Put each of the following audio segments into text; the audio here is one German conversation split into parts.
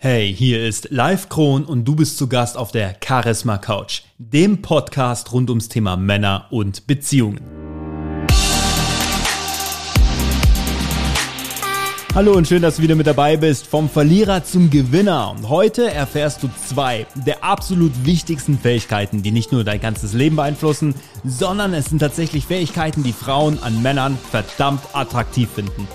Hey, hier ist Live Kron und du bist zu Gast auf der Charisma Couch, dem Podcast rund ums Thema Männer und Beziehungen. Hallo und schön, dass du wieder mit dabei bist. Vom Verlierer zum Gewinner. Heute erfährst du zwei der absolut wichtigsten Fähigkeiten, die nicht nur dein ganzes Leben beeinflussen, sondern es sind tatsächlich Fähigkeiten, die Frauen an Männern verdammt attraktiv finden.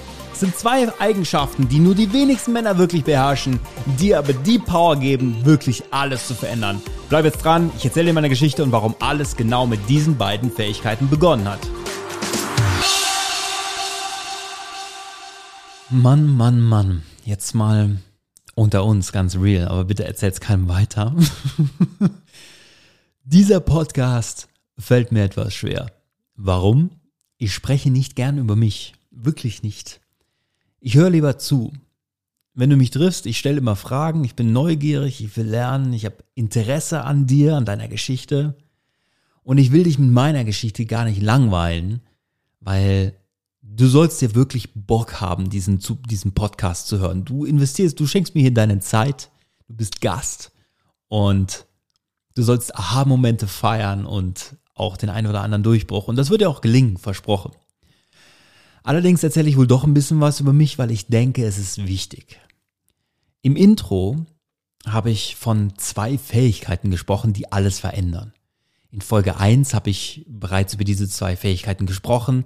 Sind zwei Eigenschaften, die nur die wenigsten Männer wirklich beherrschen, die aber die Power geben, wirklich alles zu verändern. Bleib jetzt dran, ich erzähle dir meine Geschichte und warum alles genau mit diesen beiden Fähigkeiten begonnen hat. Mann, Mann, Mann. Jetzt mal unter uns, ganz real, aber bitte erzähl's keinem weiter. Dieser Podcast fällt mir etwas schwer. Warum? Ich spreche nicht gern über mich. Wirklich nicht. Ich höre lieber zu. Wenn du mich triffst, ich stelle immer Fragen, ich bin neugierig, ich will lernen, ich habe Interesse an dir, an deiner Geschichte. Und ich will dich mit meiner Geschichte gar nicht langweilen, weil du sollst dir wirklich Bock haben, diesen, diesen Podcast zu hören. Du investierst, du schenkst mir hier deine Zeit, du bist Gast und du sollst Aha-Momente feiern und auch den einen oder anderen Durchbruch. Und das wird dir auch gelingen, versprochen. Allerdings erzähle ich wohl doch ein bisschen was über mich, weil ich denke, es ist wichtig. Im Intro habe ich von zwei Fähigkeiten gesprochen, die alles verändern. In Folge 1 habe ich bereits über diese zwei Fähigkeiten gesprochen,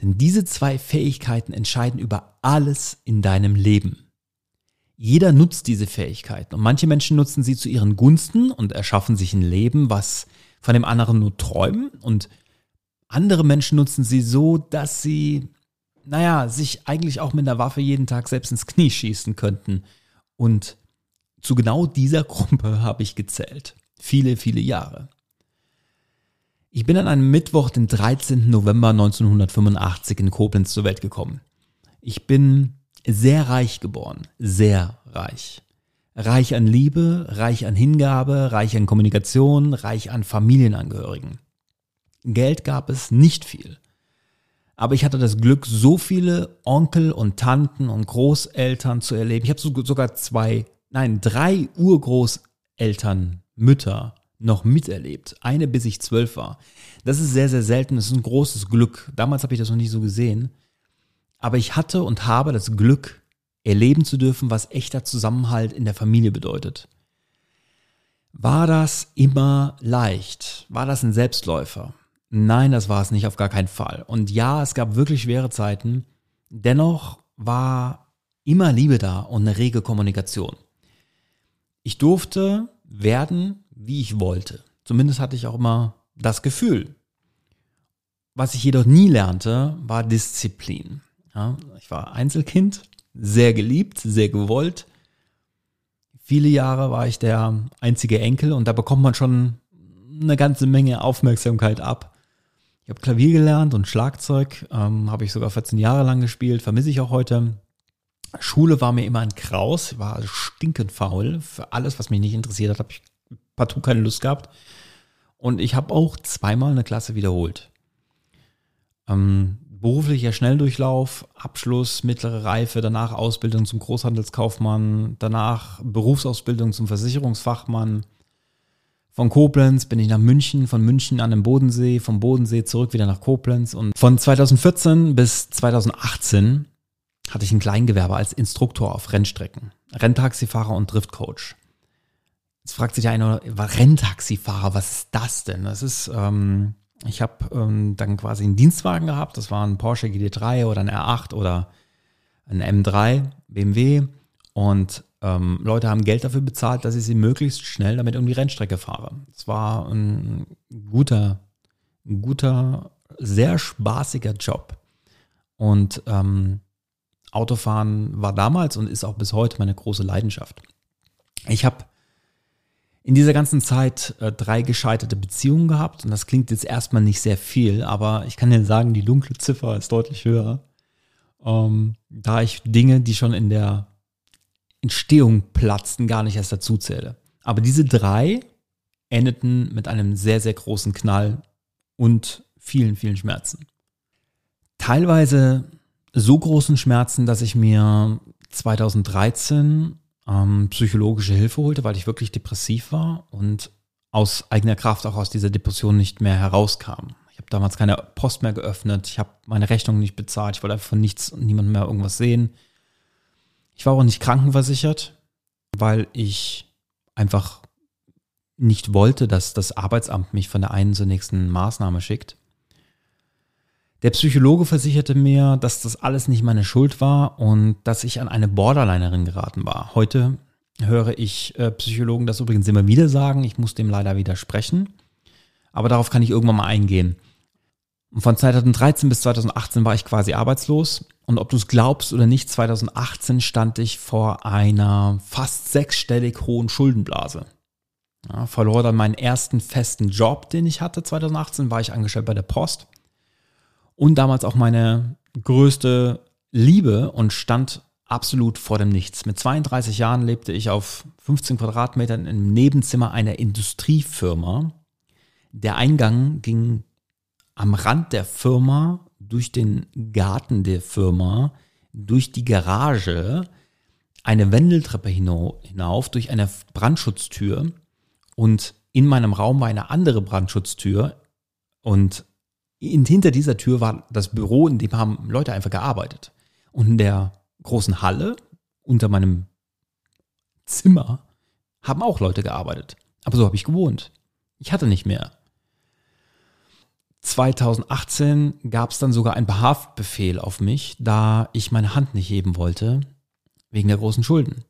denn diese zwei Fähigkeiten entscheiden über alles in deinem Leben. Jeder nutzt diese Fähigkeiten und manche Menschen nutzen sie zu ihren Gunsten und erschaffen sich ein Leben, was von dem anderen nur träumen und andere Menschen nutzen sie so, dass sie, naja, sich eigentlich auch mit einer Waffe jeden Tag selbst ins Knie schießen könnten. Und zu genau dieser Gruppe habe ich gezählt. Viele, viele Jahre. Ich bin an einem Mittwoch, den 13. November 1985 in Koblenz zur Welt gekommen. Ich bin sehr reich geboren, sehr reich. Reich an Liebe, reich an Hingabe, reich an Kommunikation, reich an Familienangehörigen. Geld gab es nicht viel. Aber ich hatte das Glück, so viele Onkel und Tanten und Großeltern zu erleben. Ich habe sogar zwei, nein, drei Urgroßeltern, Mütter noch miterlebt. Eine bis ich zwölf war. Das ist sehr, sehr selten. Das ist ein großes Glück. Damals habe ich das noch nicht so gesehen. Aber ich hatte und habe das Glück, erleben zu dürfen, was echter Zusammenhalt in der Familie bedeutet. War das immer leicht? War das ein Selbstläufer? Nein, das war es nicht, auf gar keinen Fall. Und ja, es gab wirklich schwere Zeiten. Dennoch war immer Liebe da und eine rege Kommunikation. Ich durfte werden, wie ich wollte. Zumindest hatte ich auch immer das Gefühl. Was ich jedoch nie lernte, war Disziplin. Ja, ich war Einzelkind, sehr geliebt, sehr gewollt. Viele Jahre war ich der einzige Enkel und da bekommt man schon eine ganze Menge Aufmerksamkeit ab. Ich habe Klavier gelernt und Schlagzeug, ähm, habe ich sogar 14 Jahre lang gespielt, vermisse ich auch heute. Schule war mir immer ein Kraus, war stinkend faul. Für alles, was mich nicht interessiert hat, habe ich partout keine Lust gehabt. Und ich habe auch zweimal eine Klasse wiederholt. Ähm, beruflicher Schnelldurchlauf, Abschluss, mittlere Reife, danach Ausbildung zum Großhandelskaufmann, danach Berufsausbildung zum Versicherungsfachmann, von Koblenz bin ich nach München, von München an den Bodensee, vom Bodensee zurück wieder nach Koblenz. Und von 2014 bis 2018 hatte ich ein Kleingewerbe als Instruktor auf Rennstrecken. Renntaxifahrer und Driftcoach. Jetzt fragt sich einer, Renntaxifahrer, was ist das denn? Das ist, ähm, ich habe ähm, dann quasi einen Dienstwagen gehabt, das war ein Porsche GT3 oder ein R8 oder ein M3 BMW und ähm, Leute haben Geld dafür bezahlt, dass ich sie möglichst schnell damit um die Rennstrecke fahre. Es war ein guter, ein guter, sehr spaßiger Job. Und ähm, Autofahren war damals und ist auch bis heute meine große Leidenschaft. Ich habe in dieser ganzen Zeit äh, drei gescheiterte Beziehungen gehabt und das klingt jetzt erstmal nicht sehr viel, aber ich kann dir sagen, die dunkle Ziffer ist deutlich höher. Ähm, da ich Dinge, die schon in der Entstehung platzten, gar nicht erst dazu zähle. Aber diese drei endeten mit einem sehr, sehr großen Knall und vielen, vielen Schmerzen. Teilweise so großen Schmerzen, dass ich mir 2013 ähm, psychologische Hilfe holte, weil ich wirklich depressiv war und aus eigener Kraft auch aus dieser Depression nicht mehr herauskam. Ich habe damals keine Post mehr geöffnet, ich habe meine Rechnung nicht bezahlt, ich wollte einfach von nichts und niemandem mehr irgendwas sehen. Ich war auch nicht krankenversichert, weil ich einfach nicht wollte, dass das Arbeitsamt mich von der einen zur nächsten Maßnahme schickt. Der Psychologe versicherte mir, dass das alles nicht meine Schuld war und dass ich an eine Borderlinerin geraten war. Heute höre ich äh, Psychologen das übrigens immer wieder sagen. Ich muss dem leider widersprechen. Aber darauf kann ich irgendwann mal eingehen. Und von 2013 bis 2018 war ich quasi arbeitslos. Und ob du es glaubst oder nicht, 2018 stand ich vor einer fast sechsstellig hohen Schuldenblase. Ja, verlor dann meinen ersten festen Job, den ich hatte. 2018 war ich angestellt bei der Post und damals auch meine größte Liebe und stand absolut vor dem Nichts. Mit 32 Jahren lebte ich auf 15 Quadratmetern im Nebenzimmer einer Industriefirma. Der Eingang ging am Rand der Firma, durch den Garten der Firma, durch die Garage, eine Wendeltreppe hinauf, durch eine Brandschutztür und in meinem Raum war eine andere Brandschutztür und hinter dieser Tür war das Büro, in dem haben Leute einfach gearbeitet. Und in der großen Halle unter meinem Zimmer haben auch Leute gearbeitet. Aber so habe ich gewohnt. Ich hatte nicht mehr. 2018 gab es dann sogar einen Behaftbefehl auf mich, da ich meine Hand nicht heben wollte, wegen der großen Schulden.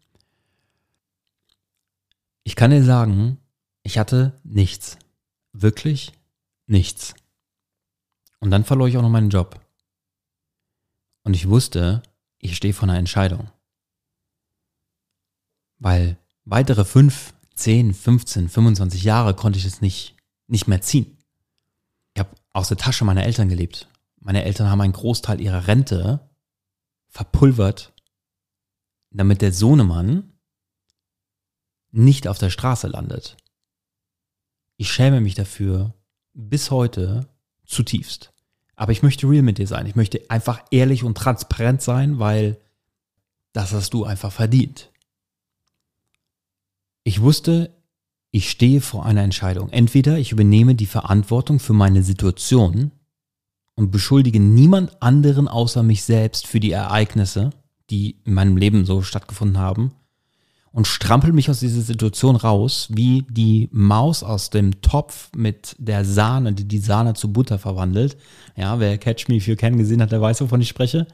Ich kann dir sagen, ich hatte nichts. Wirklich nichts. Und dann verlor ich auch noch meinen Job. Und ich wusste, ich stehe vor einer Entscheidung. Weil weitere fünf, zehn, 15, 25 Jahre konnte ich es nicht, nicht mehr ziehen. Aus der Tasche meiner Eltern gelebt. Meine Eltern haben einen Großteil ihrer Rente verpulvert, damit der Sohnemann nicht auf der Straße landet. Ich schäme mich dafür bis heute zutiefst. Aber ich möchte real mit dir sein. Ich möchte einfach ehrlich und transparent sein, weil das hast du einfach verdient. Ich wusste, ich stehe vor einer Entscheidung. Entweder ich übernehme die Verantwortung für meine Situation und beschuldige niemand anderen außer mich selbst für die Ereignisse, die in meinem Leben so stattgefunden haben, und strampel mich aus dieser Situation raus, wie die Maus aus dem Topf mit der Sahne, die die Sahne zu Butter verwandelt. Ja, wer Catch Me If You Can gesehen hat, der weiß, wovon ich spreche.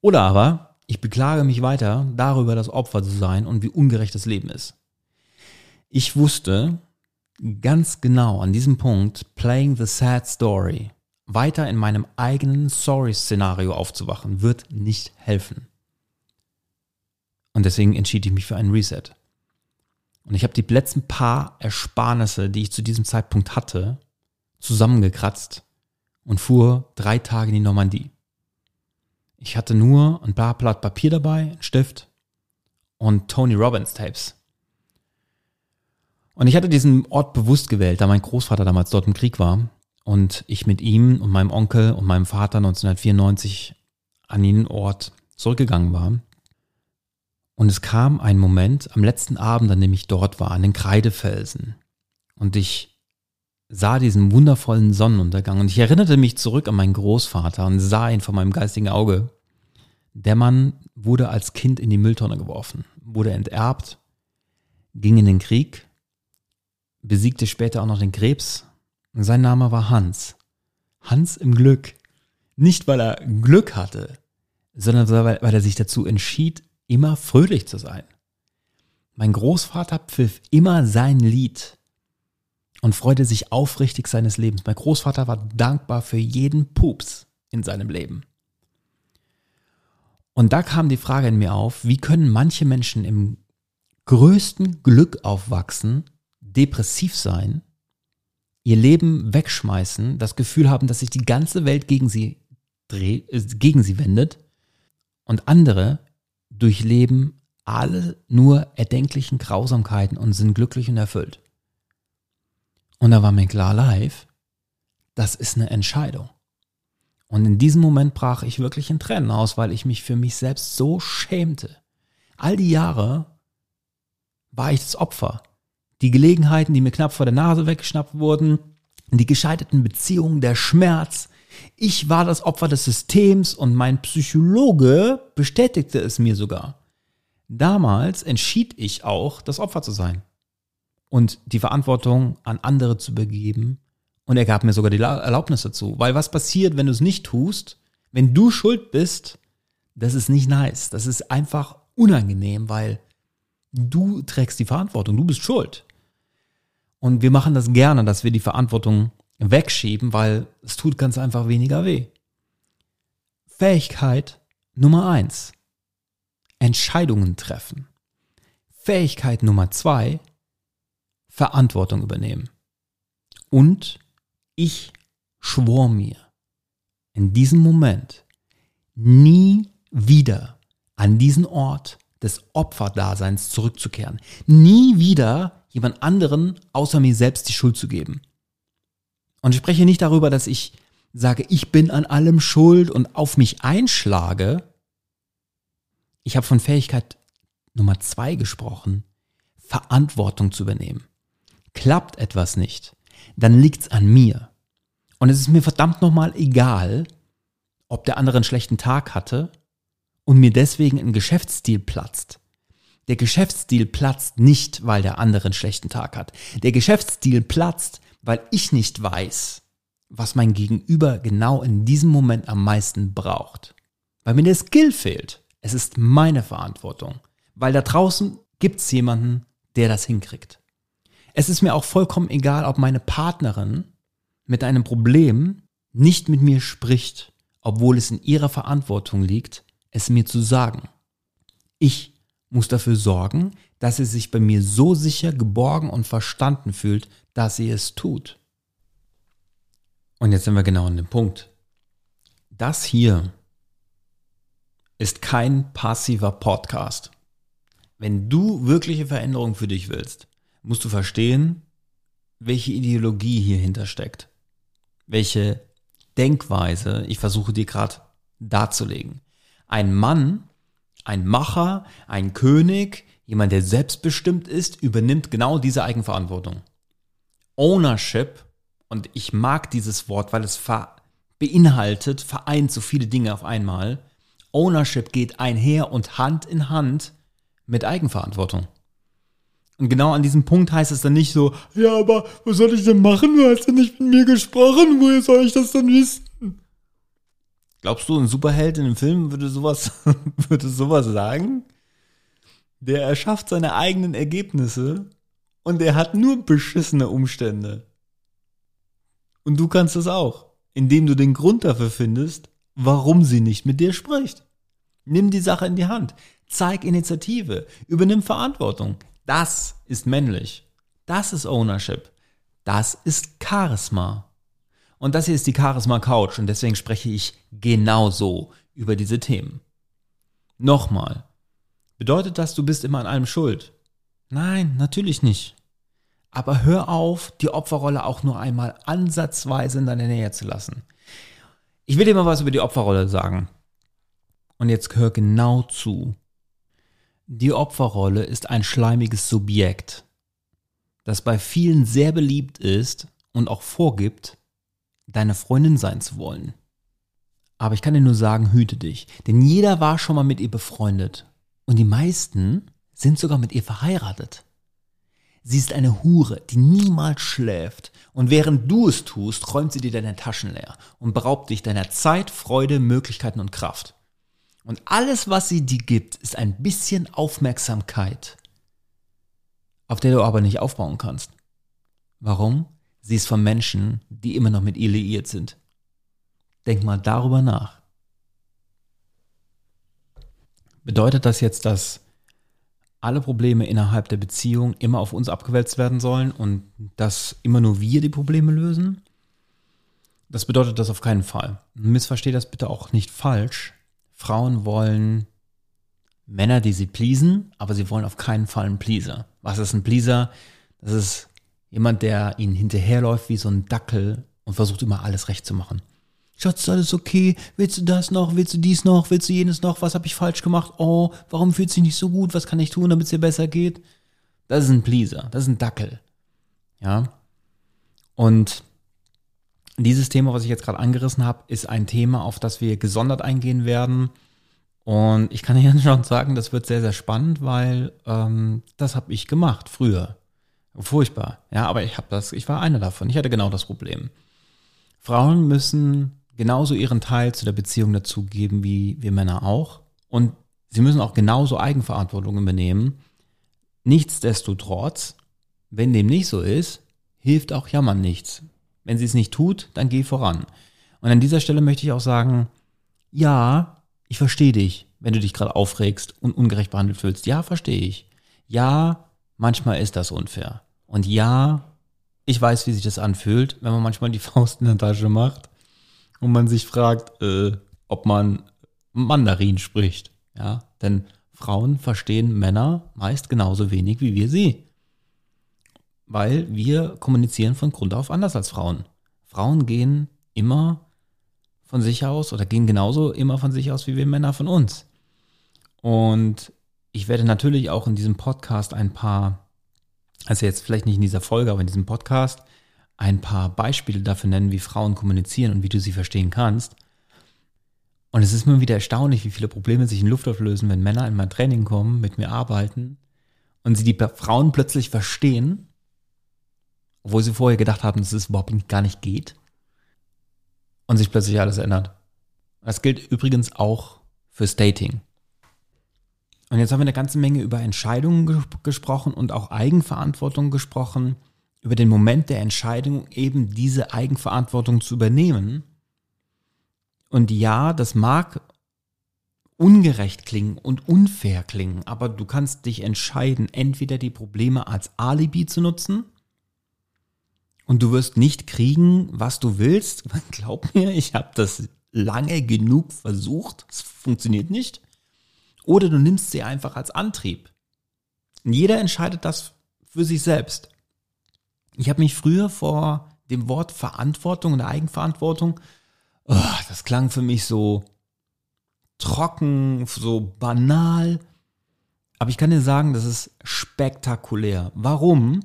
Oder aber, ich beklage mich weiter darüber, das Opfer zu sein und wie ungerecht das Leben ist. Ich wusste ganz genau an diesem Punkt, playing the sad story, weiter in meinem eigenen Sorry-Szenario aufzuwachen, wird nicht helfen. Und deswegen entschied ich mich für einen Reset. Und ich habe die letzten paar Ersparnisse, die ich zu diesem Zeitpunkt hatte, zusammengekratzt und fuhr drei Tage in die Normandie. Ich hatte nur ein paar Blatt Papier dabei, ein Stift und Tony Robbins Tapes. Und ich hatte diesen Ort bewusst gewählt, da mein Großvater damals dort im Krieg war und ich mit ihm und meinem Onkel und meinem Vater 1994 an den Ort zurückgegangen war. Und es kam ein Moment am letzten Abend, an dem ich dort war, an den Kreidefelsen. Und ich sah diesen wundervollen Sonnenuntergang. Und ich erinnerte mich zurück an meinen Großvater und sah ihn vor meinem geistigen Auge. Der Mann wurde als Kind in die Mülltonne geworfen, wurde enterbt, ging in den Krieg, besiegte später auch noch den Krebs. Sein Name war Hans. Hans im Glück. Nicht, weil er Glück hatte, sondern weil, weil er sich dazu entschied, immer fröhlich zu sein. Mein Großvater pfiff immer sein Lied und freute sich aufrichtig seines Lebens. Mein Großvater war dankbar für jeden Pups in seinem Leben. Und da kam die Frage in mir auf, wie können manche Menschen im größten Glück aufwachsen, depressiv sein, ihr Leben wegschmeißen, das Gefühl haben, dass sich die ganze Welt gegen sie dreht, äh, gegen sie wendet und andere durchleben alle nur erdenklichen Grausamkeiten und sind glücklich und erfüllt. Und da war mir klar live, das ist eine Entscheidung. Und in diesem Moment brach ich wirklich in Tränen aus, weil ich mich für mich selbst so schämte. All die Jahre war ich das Opfer. Die Gelegenheiten, die mir knapp vor der Nase weggeschnappt wurden, die gescheiterten Beziehungen, der Schmerz. Ich war das Opfer des Systems und mein Psychologe bestätigte es mir sogar. Damals entschied ich auch, das Opfer zu sein und die Verantwortung an andere zu begeben. Und er gab mir sogar die Erlaubnis dazu. Weil was passiert, wenn du es nicht tust? Wenn du schuld bist, das ist nicht nice. Das ist einfach unangenehm, weil du trägst die Verantwortung. Du bist schuld. Und wir machen das gerne, dass wir die Verantwortung wegschieben, weil es tut ganz einfach weniger weh. Fähigkeit Nummer eins. Entscheidungen treffen. Fähigkeit Nummer zwei. Verantwortung übernehmen. Und ich schwor mir in diesem Moment nie wieder an diesen Ort des Opferdaseins zurückzukehren. Nie wieder jemand anderen außer mir selbst die Schuld zu geben. Und ich spreche nicht darüber, dass ich sage, ich bin an allem schuld und auf mich einschlage. Ich habe von Fähigkeit Nummer zwei gesprochen, Verantwortung zu übernehmen. Klappt etwas nicht, dann liegt's an mir. Und es ist mir verdammt nochmal egal, ob der andere einen schlechten Tag hatte und mir deswegen ein Geschäftsstil platzt. Der Geschäftsstil platzt nicht, weil der andere einen schlechten Tag hat. Der Geschäftsstil platzt, weil ich nicht weiß, was mein Gegenüber genau in diesem Moment am meisten braucht. Weil mir der Skill fehlt. Es ist meine Verantwortung. Weil da draußen gibt's jemanden, der das hinkriegt. Es ist mir auch vollkommen egal, ob meine Partnerin mit einem Problem nicht mit mir spricht, obwohl es in ihrer Verantwortung liegt, es mir zu sagen. Ich muss dafür sorgen, dass sie sich bei mir so sicher geborgen und verstanden fühlt, dass sie es tut. Und jetzt sind wir genau an dem Punkt. Das hier ist kein passiver Podcast. Wenn du wirkliche Veränderung für dich willst, musst du verstehen, welche Ideologie hier hintersteckt. Welche Denkweise ich versuche dir gerade darzulegen. Ein Mann ein Macher, ein König, jemand, der selbstbestimmt ist, übernimmt genau diese Eigenverantwortung. Ownership, und ich mag dieses Wort, weil es beinhaltet, vereint so viele Dinge auf einmal. Ownership geht einher und Hand in Hand mit Eigenverantwortung. Und genau an diesem Punkt heißt es dann nicht so, ja, aber was soll ich denn machen? Du hast ja nicht mit mir gesprochen, woher soll ich das dann wissen? Glaubst du, ein Superheld in einem Film würde sowas, würde sowas sagen? Der erschafft seine eigenen Ergebnisse und er hat nur beschissene Umstände. Und du kannst es auch, indem du den Grund dafür findest, warum sie nicht mit dir spricht. Nimm die Sache in die Hand. Zeig Initiative. Übernimm Verantwortung. Das ist männlich. Das ist Ownership. Das ist Charisma. Und das hier ist die Charisma Couch und deswegen spreche ich genauso über diese Themen. Nochmal. Bedeutet das, du bist immer an allem schuld? Nein, natürlich nicht. Aber hör auf, die Opferrolle auch nur einmal ansatzweise in deine Nähe zu lassen. Ich will dir mal was über die Opferrolle sagen. Und jetzt hör genau zu. Die Opferrolle ist ein schleimiges Subjekt, das bei vielen sehr beliebt ist und auch vorgibt, deine Freundin sein zu wollen. Aber ich kann dir nur sagen, hüte dich. Denn jeder war schon mal mit ihr befreundet. Und die meisten sind sogar mit ihr verheiratet. Sie ist eine Hure, die niemals schläft. Und während du es tust, räumt sie dir deine Taschen leer und beraubt dich deiner Zeit, Freude, Möglichkeiten und Kraft. Und alles, was sie dir gibt, ist ein bisschen Aufmerksamkeit, auf der du aber nicht aufbauen kannst. Warum? Sie ist von Menschen, die immer noch mit ihr liiert sind. Denk mal darüber nach. Bedeutet das jetzt, dass alle Probleme innerhalb der Beziehung immer auf uns abgewälzt werden sollen und dass immer nur wir die Probleme lösen? Das bedeutet das auf keinen Fall. Missversteht das bitte auch nicht falsch. Frauen wollen Männer, die sie pleasen, aber sie wollen auf keinen Fall einen Pleaser. Was ist ein Pleaser? Das ist Jemand, der ihnen hinterherläuft wie so ein Dackel und versucht immer alles recht zu machen. Schatz, alles okay? Willst du das noch? Willst du dies noch? Willst du jenes noch? Was habe ich falsch gemacht? Oh, warum fühlt sich nicht so gut? Was kann ich tun, damit es dir besser geht? Das ist ein Pleaser, das ist ein Dackel. Ja. Und dieses Thema, was ich jetzt gerade angerissen habe, ist ein Thema, auf das wir gesondert eingehen werden. Und ich kann Ihnen schon sagen, das wird sehr, sehr spannend, weil ähm, das habe ich gemacht früher. Furchtbar. Ja, aber ich habe das, ich war einer davon. Ich hatte genau das Problem. Frauen müssen genauso ihren Teil zu der Beziehung dazugeben wie wir Männer auch. Und sie müssen auch genauso Eigenverantwortung übernehmen. Nichtsdestotrotz, wenn dem nicht so ist, hilft auch Jammern nichts. Wenn sie es nicht tut, dann geh voran. Und an dieser Stelle möchte ich auch sagen, ja, ich verstehe dich, wenn du dich gerade aufregst und ungerecht behandelt fühlst. Ja, verstehe ich. Ja, manchmal ist das unfair. Und ja, ich weiß, wie sich das anfühlt, wenn man manchmal die Faust in der Tasche macht und man sich fragt, äh, ob man Mandarin spricht. Ja, denn Frauen verstehen Männer meist genauso wenig wie wir sie weil wir kommunizieren von Grund auf anders als Frauen. Frauen gehen immer von sich aus oder gehen genauso immer von sich aus wie wir Männer von uns. Und ich werde natürlich auch in diesem Podcast ein paar, also jetzt vielleicht nicht in dieser Folge, aber in diesem Podcast ein paar Beispiele dafür nennen, wie Frauen kommunizieren und wie du sie verstehen kannst. Und es ist mir wieder erstaunlich, wie viele Probleme sich in Luft auflösen, wenn Männer in mein Training kommen, mit mir arbeiten und sie die Frauen plötzlich verstehen obwohl sie vorher gedacht haben, dass es überhaupt gar nicht geht. Und sich plötzlich alles ändert. Das gilt übrigens auch fürs Dating. Und jetzt haben wir eine ganze Menge über Entscheidungen ge gesprochen und auch Eigenverantwortung gesprochen, über den Moment der Entscheidung, eben diese Eigenverantwortung zu übernehmen. Und ja, das mag ungerecht klingen und unfair klingen, aber du kannst dich entscheiden, entweder die Probleme als Alibi zu nutzen und du wirst nicht kriegen, was du willst. Glaub mir, ich habe das lange genug versucht. Es funktioniert nicht. Oder du nimmst sie einfach als Antrieb. Und jeder entscheidet das für sich selbst. Ich habe mich früher vor dem Wort Verantwortung und Eigenverantwortung, oh, das klang für mich so trocken, so banal. Aber ich kann dir sagen, das ist spektakulär. Warum?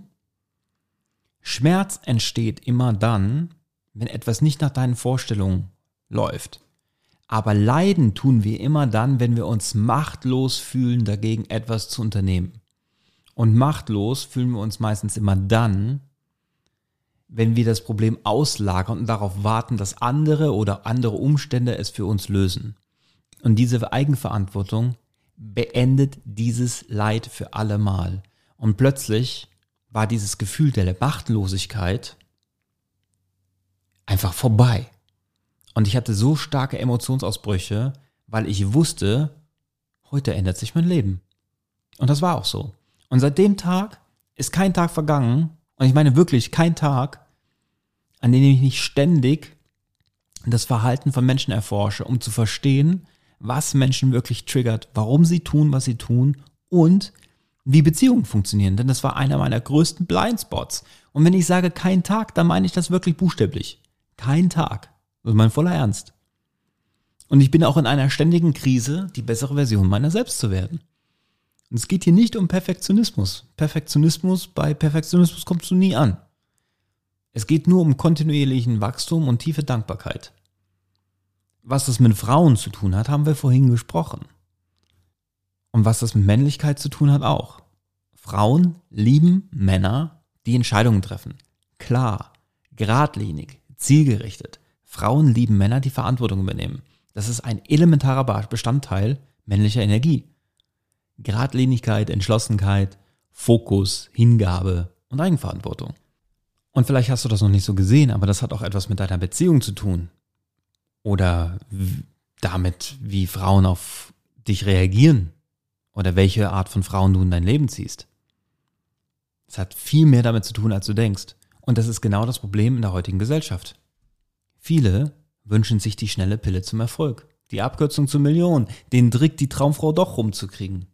Schmerz entsteht immer dann, wenn etwas nicht nach deinen Vorstellungen läuft. Aber leiden tun wir immer dann, wenn wir uns machtlos fühlen, dagegen etwas zu unternehmen. Und machtlos fühlen wir uns meistens immer dann, wenn wir das Problem auslagern und darauf warten, dass andere oder andere Umstände es für uns lösen. Und diese Eigenverantwortung beendet dieses Leid für alle Mal. Und plötzlich war dieses Gefühl der Machtlosigkeit einfach vorbei. Und ich hatte so starke Emotionsausbrüche, weil ich wusste, heute ändert sich mein Leben. Und das war auch so. Und seit dem Tag ist kein Tag vergangen, und ich meine wirklich kein Tag, an dem ich nicht ständig das Verhalten von Menschen erforsche, um zu verstehen, was Menschen wirklich triggert, warum sie tun, was sie tun und wie Beziehungen funktionieren, denn das war einer meiner größten Blindspots. Und wenn ich sage kein Tag, dann meine ich das wirklich buchstäblich. Kein Tag. Das ist mein voller Ernst. Und ich bin auch in einer ständigen Krise, die bessere Version meiner selbst zu werden. Und es geht hier nicht um Perfektionismus. Perfektionismus, bei Perfektionismus kommst du nie an. Es geht nur um kontinuierlichen Wachstum und tiefe Dankbarkeit. Was das mit Frauen zu tun hat, haben wir vorhin gesprochen. Und was das mit Männlichkeit zu tun hat auch. Frauen lieben Männer, die Entscheidungen treffen. Klar, geradlinig, zielgerichtet. Frauen lieben Männer, die Verantwortung übernehmen. Das ist ein elementarer Bestandteil männlicher Energie. Geradlinigkeit, Entschlossenheit, Fokus, Hingabe und Eigenverantwortung. Und vielleicht hast du das noch nicht so gesehen, aber das hat auch etwas mit deiner Beziehung zu tun. Oder damit, wie Frauen auf dich reagieren, oder welche Art von Frauen du in dein Leben ziehst. Es hat viel mehr damit zu tun, als du denkst. Und das ist genau das Problem in der heutigen Gesellschaft. Viele wünschen sich die schnelle Pille zum Erfolg, die Abkürzung zur Million, den Trick, die Traumfrau doch rumzukriegen.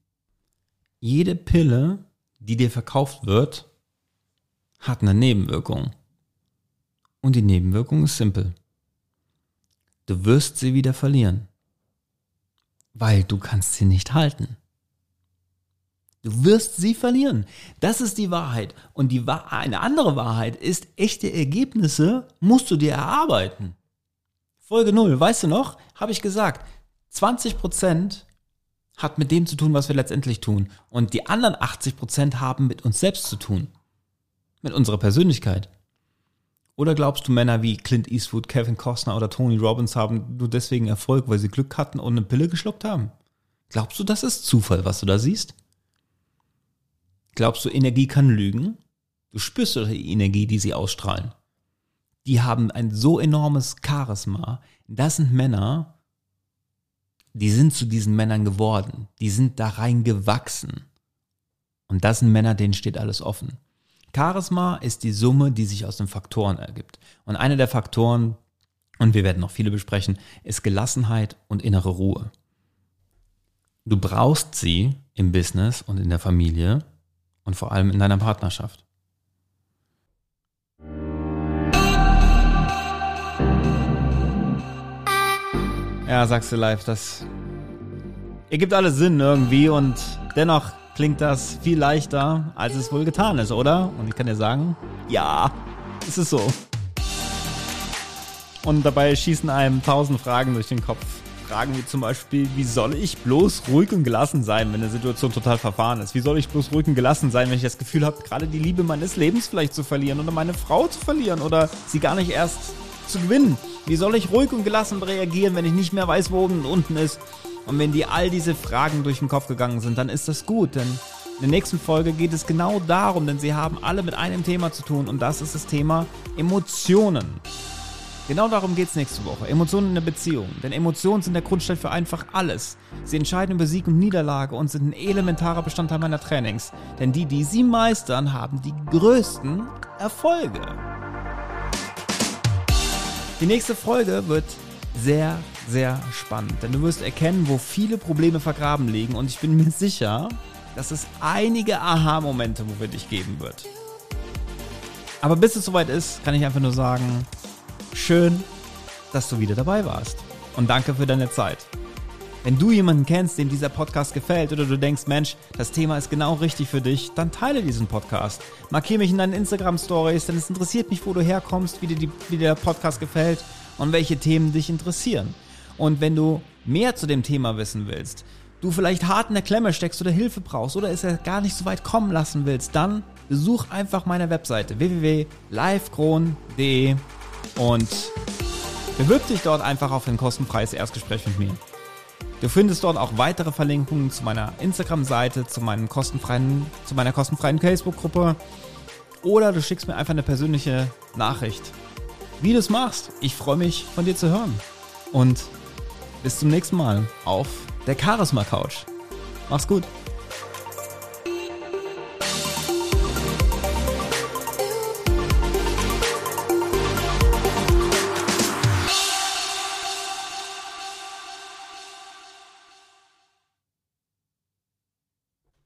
Jede Pille, die dir verkauft wird, hat eine Nebenwirkung. Und die Nebenwirkung ist simpel. Du wirst sie wieder verlieren, weil du kannst sie nicht halten. Du wirst sie verlieren. Das ist die Wahrheit. Und die, eine andere Wahrheit ist, echte Ergebnisse musst du dir erarbeiten. Folge 0, weißt du noch? Habe ich gesagt, 20 Prozent hat mit dem zu tun, was wir letztendlich tun. Und die anderen 80 Prozent haben mit uns selbst zu tun. Mit unserer Persönlichkeit. Oder glaubst du, Männer wie Clint Eastwood, Kevin Costner oder Tony Robbins haben nur deswegen Erfolg, weil sie Glück hatten und eine Pille geschluckt haben? Glaubst du, das ist Zufall, was du da siehst? Glaubst du, Energie kann lügen? Du spürst doch die Energie, die sie ausstrahlen. Die haben ein so enormes Charisma. Das sind Männer, die sind zu diesen Männern geworden. Die sind da rein gewachsen. Und das sind Männer, denen steht alles offen. Charisma ist die Summe, die sich aus den Faktoren ergibt. Und einer der Faktoren, und wir werden noch viele besprechen, ist Gelassenheit und innere Ruhe. Du brauchst sie im Business und in der Familie, und vor allem in deiner Partnerschaft. Ja, sagst du live, das ergibt alles Sinn irgendwie und dennoch klingt das viel leichter, als es wohl getan ist, oder? Und ich kann dir sagen, ja, es ist so. Und dabei schießen einem tausend Fragen durch den Kopf. Fragen wie zum Beispiel, wie soll ich bloß ruhig und gelassen sein, wenn eine Situation total verfahren ist? Wie soll ich bloß ruhig und gelassen sein, wenn ich das Gefühl habe, gerade die Liebe meines Lebens vielleicht zu verlieren oder meine Frau zu verlieren oder sie gar nicht erst zu gewinnen? Wie soll ich ruhig und gelassen reagieren, wenn ich nicht mehr weiß, wo oben und unten ist? Und wenn dir all diese Fragen durch den Kopf gegangen sind, dann ist das gut, denn in der nächsten Folge geht es genau darum, denn sie haben alle mit einem Thema zu tun und das ist das Thema Emotionen. Genau darum geht es nächste Woche. Emotionen in der Beziehung. Denn Emotionen sind der Grundstein für einfach alles. Sie entscheiden über Sieg und Niederlage und sind ein elementarer Bestandteil meiner Trainings. Denn die, die sie meistern, haben die größten Erfolge. Die nächste Folge wird sehr, sehr spannend. Denn du wirst erkennen, wo viele Probleme vergraben liegen. Und ich bin mir sicher, dass es einige Aha-Momente, wo wir dich geben wird. Aber bis es soweit ist, kann ich einfach nur sagen, Schön, dass du wieder dabei warst. Und danke für deine Zeit. Wenn du jemanden kennst, dem dieser Podcast gefällt oder du denkst, Mensch, das Thema ist genau richtig für dich, dann teile diesen Podcast. Markiere mich in deinen Instagram Stories, denn es interessiert mich, wo du herkommst, wie dir, die, wie dir der Podcast gefällt und welche Themen dich interessieren. Und wenn du mehr zu dem Thema wissen willst, du vielleicht hart in der Klemme steckst oder Hilfe brauchst oder es ja gar nicht so weit kommen lassen willst, dann besuch einfach meine Webseite www.livekron.de und bewirb dich dort einfach auf ein kostenfreies Erstgespräch mit mir. Du findest dort auch weitere Verlinkungen zu meiner Instagram-Seite, zu, zu meiner kostenfreien Facebook-Gruppe oder du schickst mir einfach eine persönliche Nachricht. Wie du es machst, ich freue mich von dir zu hören. Und bis zum nächsten Mal auf der Charisma Couch. Mach's gut.